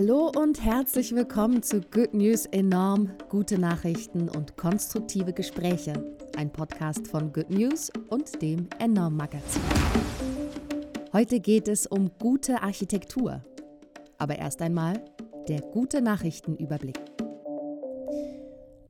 Hallo und herzlich willkommen zu Good News Enorm, gute Nachrichten und konstruktive Gespräche. Ein Podcast von Good News und dem Enorm Magazin. Heute geht es um gute Architektur. Aber erst einmal der gute Nachrichtenüberblick.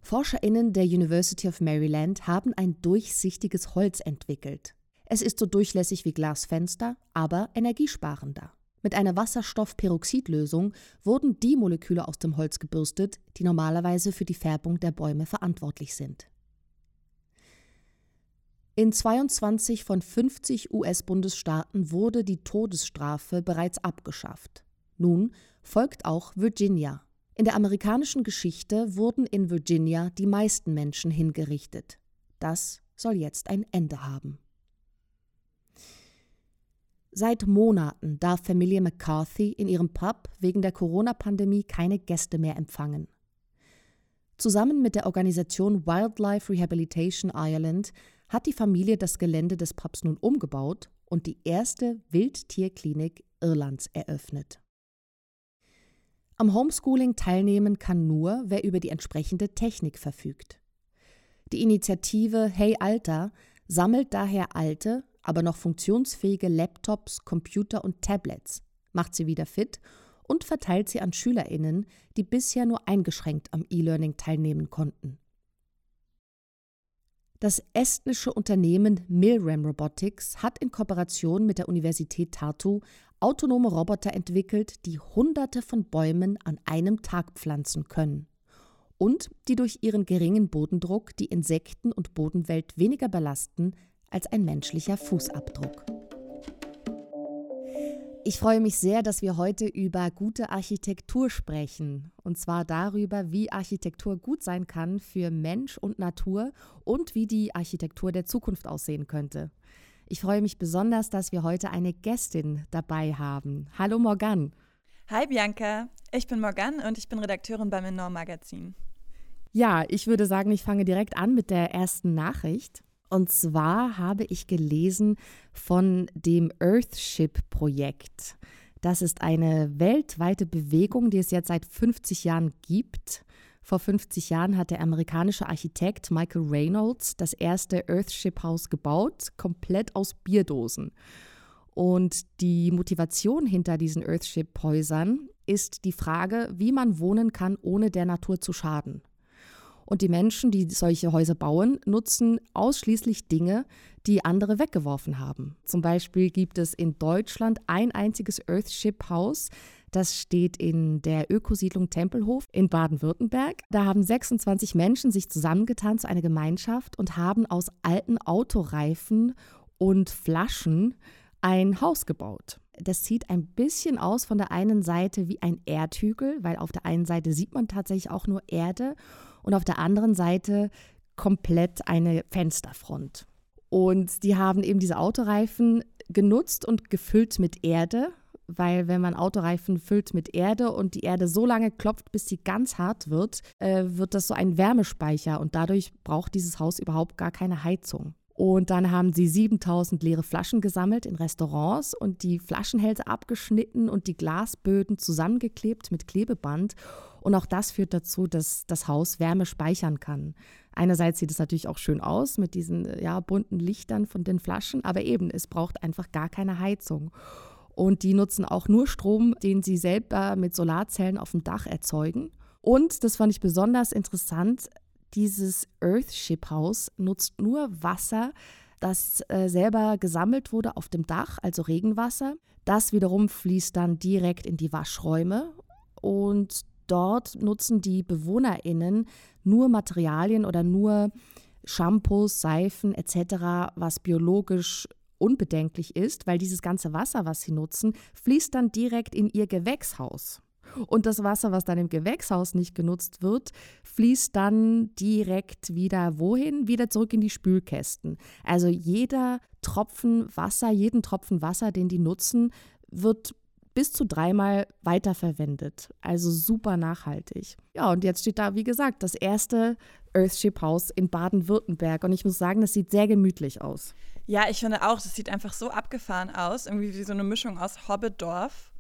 ForscherInnen der University of Maryland haben ein durchsichtiges Holz entwickelt. Es ist so durchlässig wie Glasfenster, aber energiesparender. Mit einer Wasserstoffperoxidlösung wurden die Moleküle aus dem Holz gebürstet, die normalerweise für die Färbung der Bäume verantwortlich sind. In 22 von 50 US-Bundesstaaten wurde die Todesstrafe bereits abgeschafft. Nun folgt auch Virginia. In der amerikanischen Geschichte wurden in Virginia die meisten Menschen hingerichtet. Das soll jetzt ein Ende haben. Seit Monaten darf Familie McCarthy in ihrem Pub wegen der Corona-Pandemie keine Gäste mehr empfangen. Zusammen mit der Organisation Wildlife Rehabilitation Ireland hat die Familie das Gelände des Pubs nun umgebaut und die erste Wildtierklinik Irlands eröffnet. Am Homeschooling teilnehmen kann nur, wer über die entsprechende Technik verfügt. Die Initiative Hey Alter sammelt daher alte, aber noch funktionsfähige Laptops, Computer und Tablets, macht sie wieder fit und verteilt sie an Schülerinnen, die bisher nur eingeschränkt am E-Learning teilnehmen konnten. Das estnische Unternehmen Milram Robotics hat in Kooperation mit der Universität Tartu autonome Roboter entwickelt, die Hunderte von Bäumen an einem Tag pflanzen können und die durch ihren geringen Bodendruck die Insekten- und Bodenwelt weniger belasten als ein menschlicher Fußabdruck. Ich freue mich sehr, dass wir heute über gute Architektur sprechen. Und zwar darüber, wie Architektur gut sein kann für Mensch und Natur und wie die Architektur der Zukunft aussehen könnte. Ich freue mich besonders, dass wir heute eine Gästin dabei haben. Hallo Morgan. Hi Bianca, ich bin Morgan und ich bin Redakteurin beim Enorm Magazin. Ja, ich würde sagen, ich fange direkt an mit der ersten Nachricht. Und zwar habe ich gelesen von dem Earthship-Projekt. Das ist eine weltweite Bewegung, die es jetzt seit 50 Jahren gibt. Vor 50 Jahren hat der amerikanische Architekt Michael Reynolds das erste Earthship-Haus gebaut, komplett aus Bierdosen. Und die Motivation hinter diesen Earthship-Häusern ist die Frage, wie man wohnen kann, ohne der Natur zu schaden. Und die Menschen, die solche Häuser bauen, nutzen ausschließlich Dinge, die andere weggeworfen haben. Zum Beispiel gibt es in Deutschland ein einziges Earthship-Haus, das steht in der Ökosiedlung Tempelhof in Baden-Württemberg. Da haben 26 Menschen sich zusammengetan zu einer Gemeinschaft und haben aus alten Autoreifen und Flaschen ein Haus gebaut. Das sieht ein bisschen aus von der einen Seite wie ein Erdhügel, weil auf der einen Seite sieht man tatsächlich auch nur Erde und auf der anderen Seite komplett eine Fensterfront. Und die haben eben diese Autoreifen genutzt und gefüllt mit Erde, weil wenn man Autoreifen füllt mit Erde und die Erde so lange klopft, bis sie ganz hart wird, äh, wird das so ein Wärmespeicher und dadurch braucht dieses Haus überhaupt gar keine Heizung. Und dann haben sie 7000 leere Flaschen gesammelt in Restaurants und die Flaschenhälse abgeschnitten und die Glasböden zusammengeklebt mit Klebeband. Und auch das führt dazu, dass das Haus Wärme speichern kann. Einerseits sieht es natürlich auch schön aus mit diesen ja, bunten Lichtern von den Flaschen, aber eben, es braucht einfach gar keine Heizung. Und die nutzen auch nur Strom, den sie selber mit Solarzellen auf dem Dach erzeugen. Und das fand ich besonders interessant, dieses Earthship-Haus nutzt nur Wasser, das äh, selber gesammelt wurde auf dem Dach, also Regenwasser. Das wiederum fließt dann direkt in die Waschräume und dort nutzen die BewohnerInnen nur Materialien oder nur Shampoos, Seifen etc., was biologisch unbedenklich ist, weil dieses ganze Wasser, was sie nutzen, fließt dann direkt in ihr Gewächshaus. Und das Wasser, was dann im Gewächshaus nicht genutzt wird, fließt dann direkt wieder wohin? Wieder zurück in die Spülkästen. Also jeder Tropfen Wasser, jeden Tropfen Wasser, den die nutzen, wird bis zu dreimal weiterverwendet. Also super nachhaltig. Ja, und jetzt steht da, wie gesagt, das erste Earthship Haus in Baden-Württemberg. Und ich muss sagen, das sieht sehr gemütlich aus. Ja, ich finde auch, das sieht einfach so abgefahren aus. Irgendwie wie so eine Mischung aus Hobbitdorf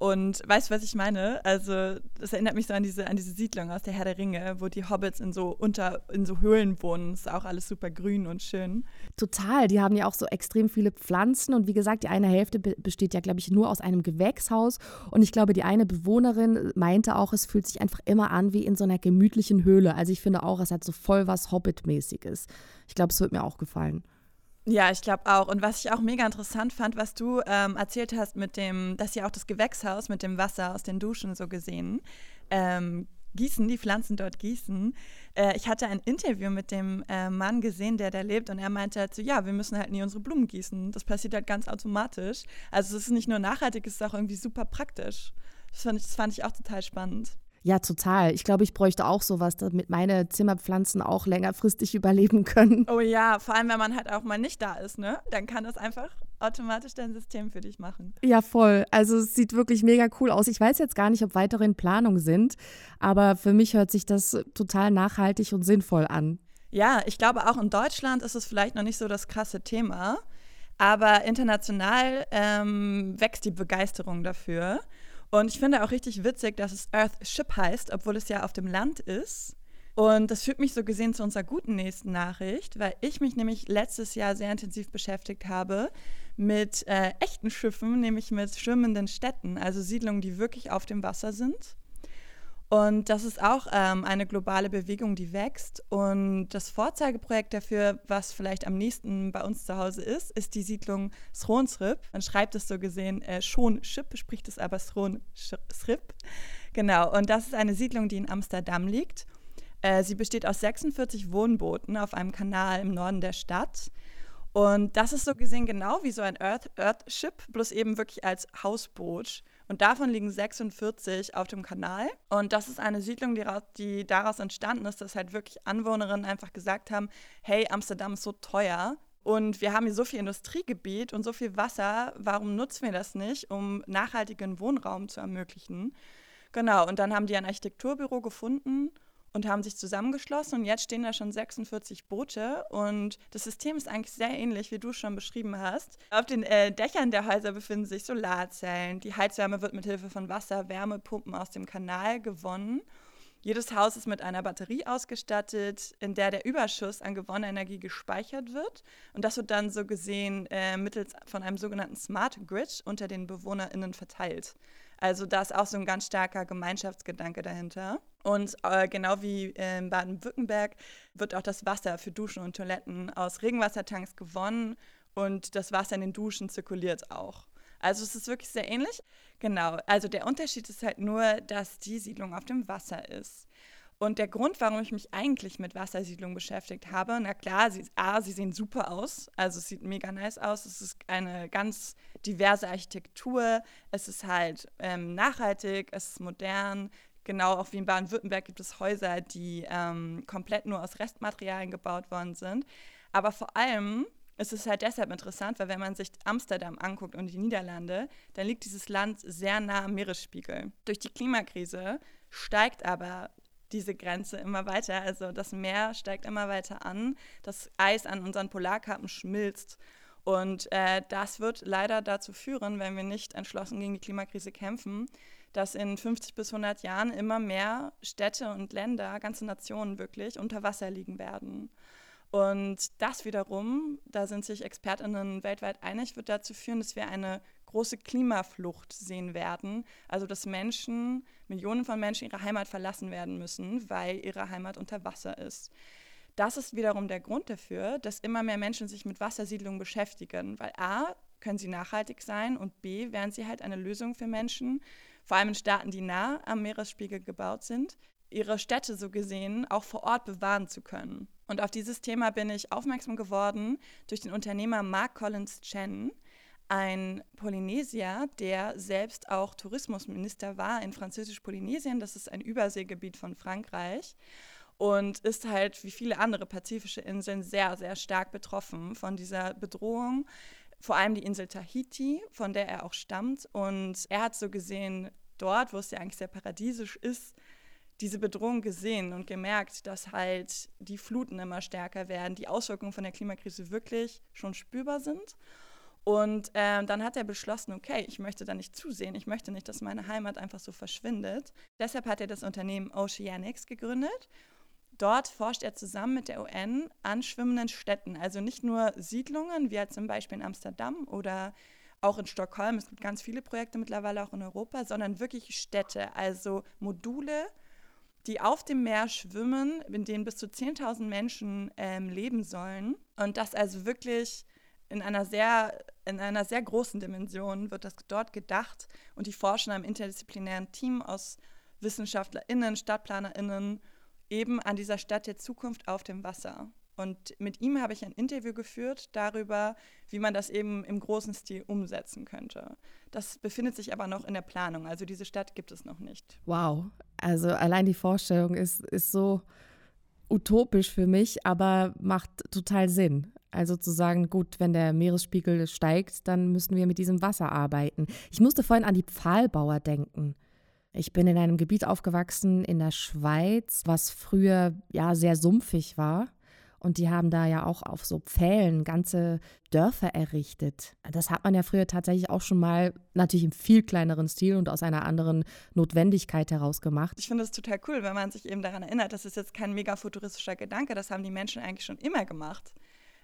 Und weißt du, was ich meine? Also, das erinnert mich so an diese, an diese Siedlung aus der Herr der Ringe, wo die Hobbits in so unter in so Höhlen wohnen. Ist auch alles super grün und schön. Total. Die haben ja auch so extrem viele Pflanzen. Und wie gesagt, die eine Hälfte be besteht ja, glaube ich, nur aus einem Gewächshaus. Und ich glaube, die eine Bewohnerin meinte auch, es fühlt sich einfach immer an wie in so einer gemütlichen Höhle. Also ich finde auch, es hat so voll was Hobbit-mäßiges. Ich glaube, es wird mir auch gefallen. Ja, ich glaube auch. Und was ich auch mega interessant fand, was du ähm, erzählt hast mit dem, dass ja auch das Gewächshaus mit dem Wasser aus den Duschen so gesehen ähm, gießen, die Pflanzen dort gießen. Äh, ich hatte ein Interview mit dem äh, Mann gesehen, der da lebt, und er meinte halt so, ja, wir müssen halt nie unsere Blumen gießen. Das passiert halt ganz automatisch. Also es ist nicht nur nachhaltig, es ist auch irgendwie super praktisch. Das fand ich, das fand ich auch total spannend. Ja, total. Ich glaube, ich bräuchte auch sowas, damit meine Zimmerpflanzen auch längerfristig überleben können. Oh ja, vor allem, wenn man halt auch mal nicht da ist, ne? Dann kann das einfach automatisch dein System für dich machen. Ja, voll. Also es sieht wirklich mega cool aus. Ich weiß jetzt gar nicht, ob weitere in Planung sind, aber für mich hört sich das total nachhaltig und sinnvoll an. Ja, ich glaube, auch in Deutschland ist es vielleicht noch nicht so das krasse Thema, aber international ähm, wächst die Begeisterung dafür. Und ich finde auch richtig witzig, dass es Earthship heißt, obwohl es ja auf dem Land ist. Und das führt mich so gesehen zu unserer guten nächsten Nachricht, weil ich mich nämlich letztes Jahr sehr intensiv beschäftigt habe mit äh, echten Schiffen, nämlich mit schwimmenden Städten, also Siedlungen, die wirklich auf dem Wasser sind. Und das ist auch ähm, eine globale Bewegung, die wächst. Und das Vorzeigeprojekt dafür, was vielleicht am nächsten bei uns zu Hause ist, ist die Siedlung Sronsrip. Man schreibt es so gesehen äh, schon Schip, spricht es aber Sronsrip. Genau, und das ist eine Siedlung, die in Amsterdam liegt. Äh, sie besteht aus 46 Wohnbooten auf einem Kanal im Norden der Stadt. Und das ist so gesehen genau wie so ein Earth, Earthship, bloß eben wirklich als Hausboot. Und davon liegen 46 auf dem Kanal. Und das ist eine Siedlung, die, die daraus entstanden ist, dass halt wirklich Anwohnerinnen einfach gesagt haben, hey, Amsterdam ist so teuer. Und wir haben hier so viel Industriegebiet und so viel Wasser, warum nutzen wir das nicht, um nachhaltigen Wohnraum zu ermöglichen? Genau, und dann haben die ein Architekturbüro gefunden und haben sich zusammengeschlossen und jetzt stehen da schon 46 Boote und das System ist eigentlich sehr ähnlich, wie du schon beschrieben hast. Auf den äh, Dächern der Häuser befinden sich Solarzellen. Die Heizwärme wird mit Hilfe von Wasser-Wärmepumpen aus dem Kanal gewonnen. Jedes Haus ist mit einer Batterie ausgestattet, in der der Überschuss an gewonnener Energie gespeichert wird. Und das wird dann so gesehen äh, mittels von einem sogenannten Smart Grid unter den BewohnerInnen verteilt. Also da ist auch so ein ganz starker Gemeinschaftsgedanke dahinter. Und äh, genau wie in Baden-Württemberg wird auch das Wasser für Duschen und Toiletten aus Regenwassertanks gewonnen und das Wasser in den Duschen zirkuliert auch. Also es ist wirklich sehr ähnlich. Genau, also der Unterschied ist halt nur, dass die Siedlung auf dem Wasser ist. Und der Grund, warum ich mich eigentlich mit Wassersiedlungen beschäftigt habe, na klar, sie, A, sie sehen super aus, also es sieht mega nice aus, es ist eine ganz diverse Architektur, es ist halt ähm, nachhaltig, es ist modern, genau auch wie in Baden-Württemberg gibt es Häuser, die ähm, komplett nur aus Restmaterialien gebaut worden sind. Aber vor allem ist es halt deshalb interessant, weil wenn man sich Amsterdam anguckt und die Niederlande, dann liegt dieses Land sehr nah am Meeresspiegel. Durch die Klimakrise steigt aber diese Grenze immer weiter. Also das Meer steigt immer weiter an, das Eis an unseren Polarkappen schmilzt. Und äh, das wird leider dazu führen, wenn wir nicht entschlossen gegen die Klimakrise kämpfen, dass in 50 bis 100 Jahren immer mehr Städte und Länder, ganze Nationen wirklich unter Wasser liegen werden. Und das wiederum, da sind sich Expertinnen weltweit einig, wird dazu führen, dass wir eine große Klimaflucht sehen werden. Also dass Menschen, Millionen von Menschen ihre Heimat verlassen werden müssen, weil ihre Heimat unter Wasser ist. Das ist wiederum der Grund dafür, dass immer mehr Menschen sich mit Wassersiedlungen beschäftigen, weil a, können sie nachhaltig sein und b, wären sie halt eine Lösung für Menschen, vor allem in Staaten, die nah am Meeresspiegel gebaut sind, ihre Städte so gesehen auch vor Ort bewahren zu können. Und auf dieses Thema bin ich aufmerksam geworden durch den Unternehmer Mark Collins Chen, ein Polynesier, der selbst auch Tourismusminister war in Französisch-Polynesien. Das ist ein Überseegebiet von Frankreich und ist halt wie viele andere pazifische Inseln sehr, sehr stark betroffen von dieser Bedrohung. Vor allem die Insel Tahiti, von der er auch stammt. Und er hat so gesehen, dort, wo es ja eigentlich sehr paradiesisch ist, diese Bedrohung gesehen und gemerkt, dass halt die Fluten immer stärker werden, die Auswirkungen von der Klimakrise wirklich schon spürbar sind Und ähm, dann hat er beschlossen, okay, ich möchte da nicht zusehen, ich möchte nicht, dass meine Heimat einfach so verschwindet. Deshalb hat er das Unternehmen Oceanics gegründet. Dort forscht er zusammen mit der UN an schwimmenden Städten, also nicht nur Siedlungen, wie halt zum Beispiel in Amsterdam oder auch in Stockholm. Es gibt ganz viele Projekte mittlerweile auch in Europa, sondern wirklich Städte, also Module, die auf dem Meer schwimmen, in denen bis zu 10.000 Menschen ähm, leben sollen. Und das also wirklich in einer sehr in einer sehr großen Dimension wird das dort gedacht und die forschen einem interdisziplinären Team aus WissenschaftlerInnen, StadtplanerInnen eben an dieser Stadt der Zukunft auf dem Wasser. Und mit ihm habe ich ein Interview geführt darüber, wie man das eben im großen Stil umsetzen könnte. Das befindet sich aber noch in der Planung. Also diese Stadt gibt es noch nicht. Wow. Also allein die Vorstellung ist, ist so utopisch für mich, aber macht total Sinn. Also zu sagen, gut, wenn der Meeresspiegel steigt, dann müssen wir mit diesem Wasser arbeiten. Ich musste vorhin an die Pfahlbauer denken. Ich bin in einem Gebiet aufgewachsen in der Schweiz, was früher ja sehr sumpfig war. Und die haben da ja auch auf so Pfählen ganze Dörfer errichtet. Das hat man ja früher tatsächlich auch schon mal, natürlich im viel kleineren Stil und aus einer anderen Notwendigkeit heraus gemacht. Ich finde es total cool, wenn man sich eben daran erinnert, das ist jetzt kein mega futuristischer Gedanke, das haben die Menschen eigentlich schon immer gemacht.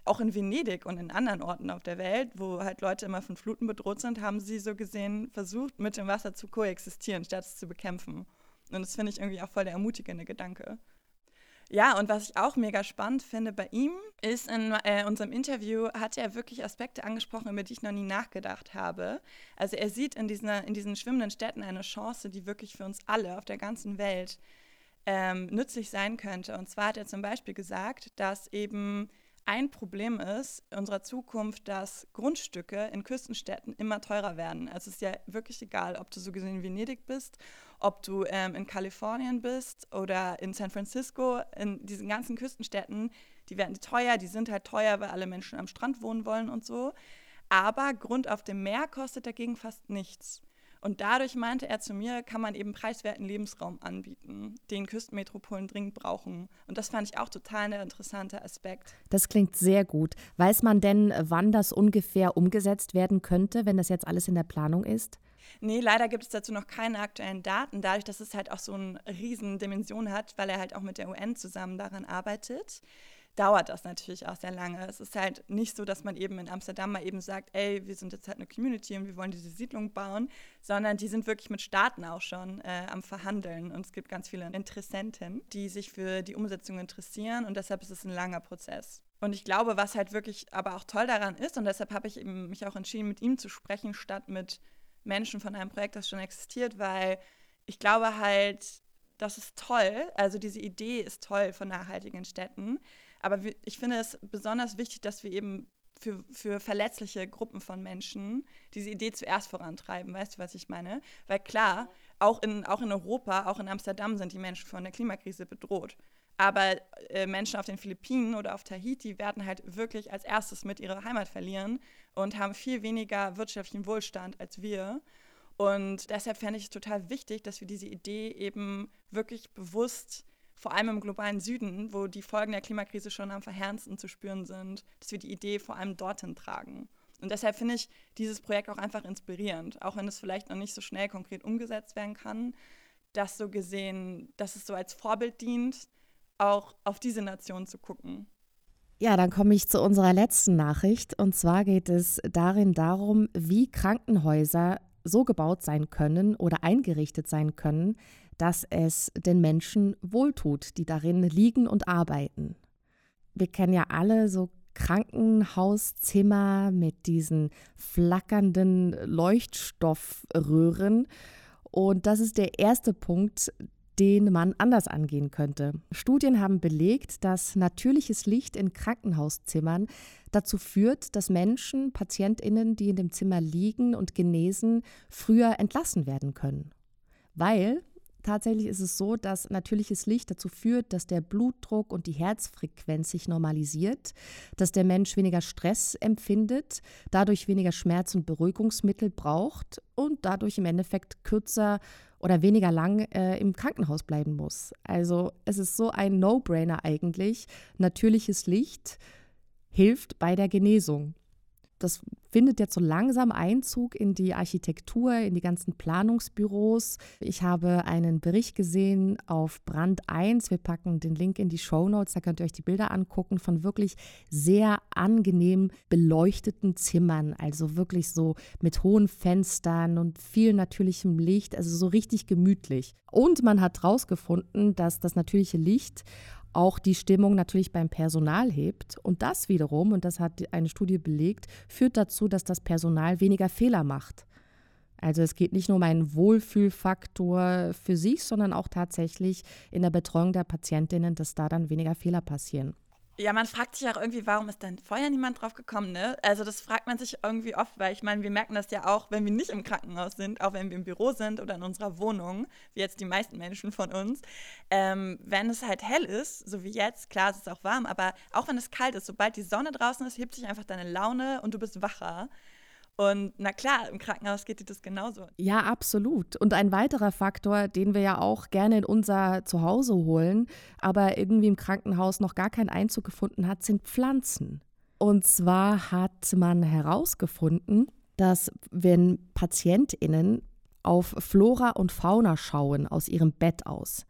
Auch in Venedig und in anderen Orten auf der Welt, wo halt Leute immer von Fluten bedroht sind, haben sie so gesehen versucht, mit dem Wasser zu koexistieren, statt es zu bekämpfen. Und das finde ich irgendwie auch voll der ermutigende Gedanke. Ja, und was ich auch mega spannend finde bei ihm, ist in äh, unserem Interview hat er wirklich Aspekte angesprochen, über die ich noch nie nachgedacht habe. Also er sieht in, diesen, in diesen schwimmenden Städten eine Chance, die wirklich für uns alle auf der ganzen Welt ähm, nützlich sein könnte. Und zwar hat er zum Beispiel gesagt, dass eben ein Problem ist unserer Zukunft, dass Grundstücke in Küstenstädten immer teurer werden. Es ist ja wirklich egal, ob du so gesehen in Venedig bist, ob du ähm, in Kalifornien bist oder in San Francisco, in diesen ganzen Küstenstädten, die werden teuer, die sind halt teuer, weil alle Menschen am Strand wohnen wollen und so. Aber Grund auf dem Meer kostet dagegen fast nichts. Und dadurch meinte er zu mir, kann man eben preiswerten Lebensraum anbieten, den Küstenmetropolen dringend brauchen. Und das fand ich auch total ein interessanter Aspekt. Das klingt sehr gut. Weiß man denn, wann das ungefähr umgesetzt werden könnte, wenn das jetzt alles in der Planung ist? Nee, leider gibt es dazu noch keine aktuellen Daten, dadurch, dass es halt auch so eine riesen Dimension hat, weil er halt auch mit der UN zusammen daran arbeitet dauert das natürlich auch sehr lange. Es ist halt nicht so, dass man eben in Amsterdam mal eben sagt, ey, wir sind jetzt halt eine Community und wir wollen diese Siedlung bauen, sondern die sind wirklich mit Staaten auch schon äh, am Verhandeln. Und es gibt ganz viele Interessenten, die sich für die Umsetzung interessieren und deshalb ist es ein langer Prozess. Und ich glaube, was halt wirklich aber auch toll daran ist, und deshalb habe ich eben mich auch entschieden, mit ihm zu sprechen, statt mit Menschen von einem Projekt, das schon existiert, weil ich glaube halt, das ist toll. Also diese Idee ist toll von nachhaltigen Städten. Aber ich finde es besonders wichtig, dass wir eben für, für verletzliche Gruppen von Menschen diese Idee zuerst vorantreiben. Weißt du, was ich meine? Weil klar, auch in, auch in Europa, auch in Amsterdam sind die Menschen von der Klimakrise bedroht. Aber äh, Menschen auf den Philippinen oder auf Tahiti werden halt wirklich als erstes mit ihrer Heimat verlieren und haben viel weniger wirtschaftlichen Wohlstand als wir. Und deshalb fände ich es total wichtig, dass wir diese Idee eben wirklich bewusst vor allem im globalen Süden, wo die Folgen der Klimakrise schon am verheerendsten zu spüren sind, dass wir die Idee vor allem dorthin tragen. Und deshalb finde ich dieses Projekt auch einfach inspirierend, auch wenn es vielleicht noch nicht so schnell konkret umgesetzt werden kann, dass so gesehen, dass es so als Vorbild dient, auch auf diese Nation zu gucken. Ja, dann komme ich zu unserer letzten Nachricht. Und zwar geht es darin darum, wie Krankenhäuser so gebaut sein können oder eingerichtet sein können, dass es den Menschen wohltut, die darin liegen und arbeiten. Wir kennen ja alle so Krankenhauszimmer mit diesen flackernden Leuchtstoffröhren. Und das ist der erste Punkt, den man anders angehen könnte. Studien haben belegt, dass natürliches Licht in Krankenhauszimmern dazu führt, dass Menschen, Patientinnen, die in dem Zimmer liegen und genesen, früher entlassen werden können. Weil Tatsächlich ist es so, dass natürliches Licht dazu führt, dass der Blutdruck und die Herzfrequenz sich normalisiert, dass der Mensch weniger Stress empfindet, dadurch weniger Schmerz- und Beruhigungsmittel braucht und dadurch im Endeffekt kürzer oder weniger lang äh, im Krankenhaus bleiben muss. Also es ist so ein No-Brainer eigentlich. Natürliches Licht hilft bei der Genesung. Das findet jetzt so langsam Einzug in die Architektur, in die ganzen Planungsbüros. Ich habe einen Bericht gesehen auf Brand 1. Wir packen den Link in die Show Notes, da könnt ihr euch die Bilder angucken von wirklich sehr angenehm beleuchteten Zimmern. Also wirklich so mit hohen Fenstern und viel natürlichem Licht, also so richtig gemütlich. Und man hat herausgefunden, dass das natürliche Licht auch die Stimmung natürlich beim Personal hebt. Und das wiederum, und das hat eine Studie belegt, führt dazu, dass das Personal weniger Fehler macht. Also es geht nicht nur um einen Wohlfühlfaktor für sich, sondern auch tatsächlich in der Betreuung der Patientinnen, dass da dann weniger Fehler passieren. Ja, man fragt sich auch irgendwie, warum ist dann vorher niemand drauf gekommen, ne? Also das fragt man sich irgendwie oft, weil ich meine, wir merken das ja auch, wenn wir nicht im Krankenhaus sind, auch wenn wir im Büro sind oder in unserer Wohnung, wie jetzt die meisten Menschen von uns. Ähm, wenn es halt hell ist, so wie jetzt, klar, es ist auch warm, aber auch wenn es kalt ist, sobald die Sonne draußen ist, hebt sich einfach deine Laune und du bist wacher. Und na klar, im Krankenhaus geht dir das genauso. Ja, absolut. Und ein weiterer Faktor, den wir ja auch gerne in unser Zuhause holen, aber irgendwie im Krankenhaus noch gar keinen Einzug gefunden hat, sind Pflanzen. Und zwar hat man herausgefunden, dass wenn Patientinnen auf Flora und Fauna schauen aus ihrem Bett aus,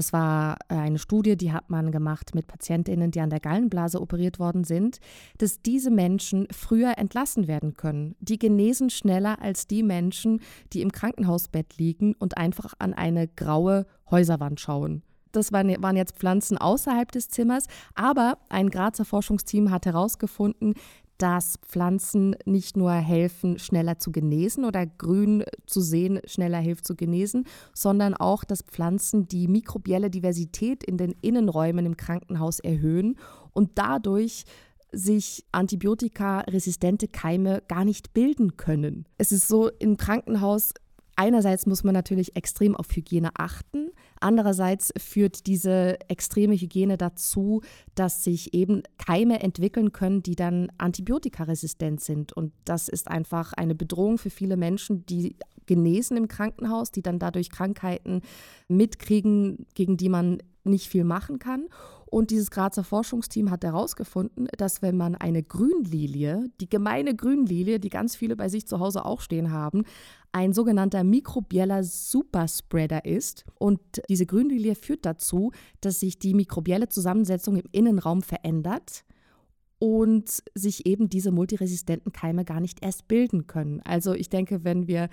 das war äh, eine Studie, die hat man gemacht mit Patientinnen, die an der Gallenblase operiert worden sind, dass diese Menschen früher entlassen werden können. Die genesen schneller als die Menschen, die im Krankenhausbett liegen und einfach an eine graue Häuserwand schauen. Das waren, jetzt Pflanzen außerhalb des Zimmers, aber ein Grazer Forschungsteam hat herausgefunden, dass Pflanzen nicht nur helfen, schneller zu genesen oder grün zu sehen, schneller hilft zu genesen, sondern auch, dass Pflanzen die mikrobielle Diversität in den Innenräumen im Krankenhaus erhöhen und dadurch sich antibiotikaresistente Keime gar nicht bilden können. Es ist so, im Krankenhaus Einerseits muss man natürlich extrem auf Hygiene achten. Andererseits führt diese extreme Hygiene dazu, dass sich eben Keime entwickeln können, die dann antibiotikaresistent sind. Und das ist einfach eine Bedrohung für viele Menschen, die genesen im Krankenhaus, die dann dadurch Krankheiten mitkriegen, gegen die man nicht viel machen kann. Und dieses Grazer Forschungsteam hat herausgefunden, dass wenn man eine Grünlilie, die gemeine Grünlilie, die ganz viele bei sich zu Hause auch stehen haben, ein sogenannter mikrobieller Superspreader ist. Und diese Grünlilie führt dazu, dass sich die mikrobielle Zusammensetzung im Innenraum verändert und sich eben diese multiresistenten Keime gar nicht erst bilden können. Also ich denke, wenn wir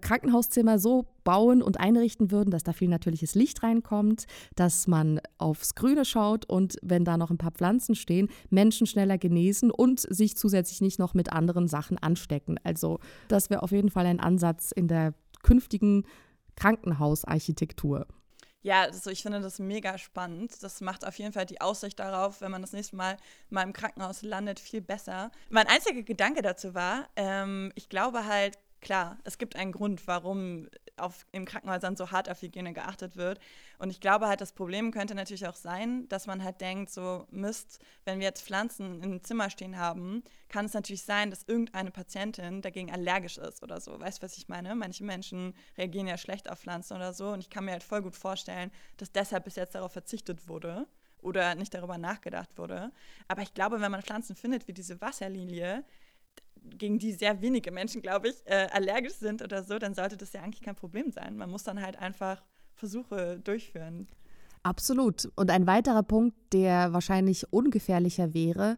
Krankenhauszimmer so bauen und einrichten würden, dass da viel natürliches Licht reinkommt, dass man aufs Grüne schaut und wenn da noch ein paar Pflanzen stehen, Menschen schneller genesen und sich zusätzlich nicht noch mit anderen Sachen anstecken. Also das wäre auf jeden Fall ein Ansatz in der künftigen Krankenhausarchitektur. Ja, also ich finde das mega spannend. Das macht auf jeden Fall die Aussicht darauf, wenn man das nächste Mal mal im Krankenhaus landet, viel besser. Mein einziger Gedanke dazu war, ähm, ich glaube halt, klar, es gibt einen Grund, warum auf, in Krankenhäusern so hart auf Hygiene geachtet wird. Und ich glaube halt, das Problem könnte natürlich auch sein, dass man halt denkt, so Mist, wenn wir jetzt Pflanzen im Zimmer stehen haben, kann es natürlich sein, dass irgendeine Patientin dagegen allergisch ist oder so. Weißt du, was ich meine? Manche Menschen reagieren ja schlecht auf Pflanzen oder so. Und ich kann mir halt voll gut vorstellen, dass deshalb bis jetzt darauf verzichtet wurde oder nicht darüber nachgedacht wurde. Aber ich glaube, wenn man Pflanzen findet wie diese Wasserlilie, gegen die sehr wenige Menschen, glaube ich, äh, allergisch sind oder so, dann sollte das ja eigentlich kein Problem sein. Man muss dann halt einfach Versuche durchführen. Absolut. Und ein weiterer Punkt, der wahrscheinlich ungefährlicher wäre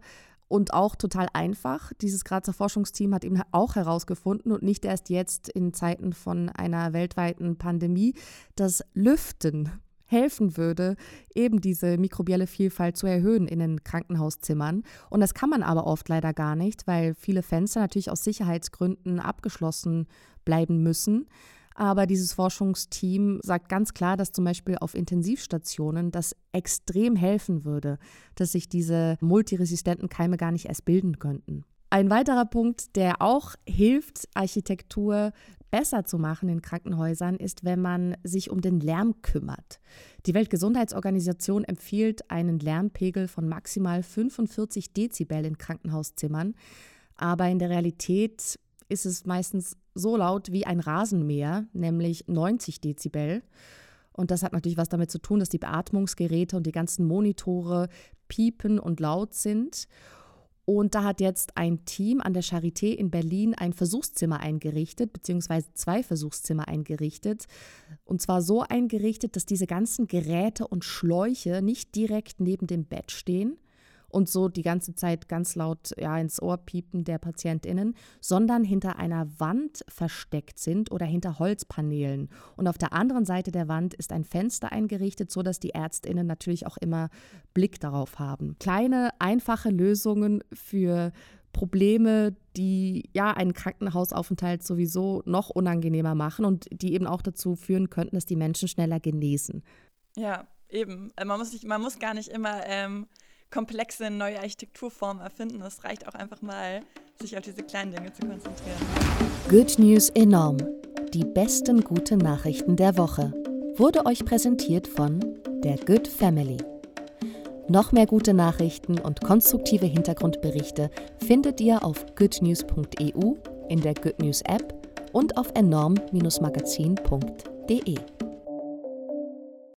und auch total einfach, dieses Grazer Forschungsteam hat eben auch herausgefunden und nicht erst jetzt in Zeiten von einer weltweiten Pandemie, dass Lüften helfen würde, eben diese mikrobielle Vielfalt zu erhöhen in den Krankenhauszimmern. Und das kann man aber oft leider gar nicht, weil viele Fenster natürlich aus Sicherheitsgründen abgeschlossen bleiben müssen. Aber dieses Forschungsteam sagt ganz klar, dass zum Beispiel auf Intensivstationen das extrem helfen würde, dass sich diese multiresistenten Keime gar nicht erst bilden könnten. Ein weiterer Punkt, der auch hilft, Architektur besser zu machen in Krankenhäusern, ist, wenn man sich um den Lärm kümmert. Die Weltgesundheitsorganisation empfiehlt einen Lärmpegel von maximal 45 Dezibel in Krankenhauszimmern, aber in der Realität ist es meistens so laut wie ein Rasenmäher, nämlich 90 Dezibel. Und das hat natürlich was damit zu tun, dass die Beatmungsgeräte und die ganzen Monitore piepen und laut sind. Und da hat jetzt ein Team an der Charité in Berlin ein Versuchszimmer eingerichtet, beziehungsweise zwei Versuchszimmer eingerichtet. Und zwar so eingerichtet, dass diese ganzen Geräte und Schläuche nicht direkt neben dem Bett stehen, und so die ganze Zeit ganz laut ja, ins Ohr piepen der PatientInnen, sondern hinter einer Wand versteckt sind oder hinter Holzpaneelen. Und auf der anderen Seite der Wand ist ein Fenster eingerichtet, sodass die ÄrztInnen natürlich auch immer Blick darauf haben. Kleine, einfache Lösungen für Probleme, die ja einen Krankenhausaufenthalt sowieso noch unangenehmer machen und die eben auch dazu führen könnten, dass die Menschen schneller genesen. Ja, eben. Man muss, nicht, man muss gar nicht immer ähm, komplexe neue Architekturformen erfinden. Es reicht auch einfach mal, sich auf diese kleinen Dinge zu konzentrieren. Good News enorm. Die besten guten Nachrichten der Woche. Wurde euch präsentiert von der Good Family. Noch mehr gute Nachrichten und konstruktive Hintergrundberichte findet ihr auf goodnews.eu, in der Good News App und auf enorm-magazin.de.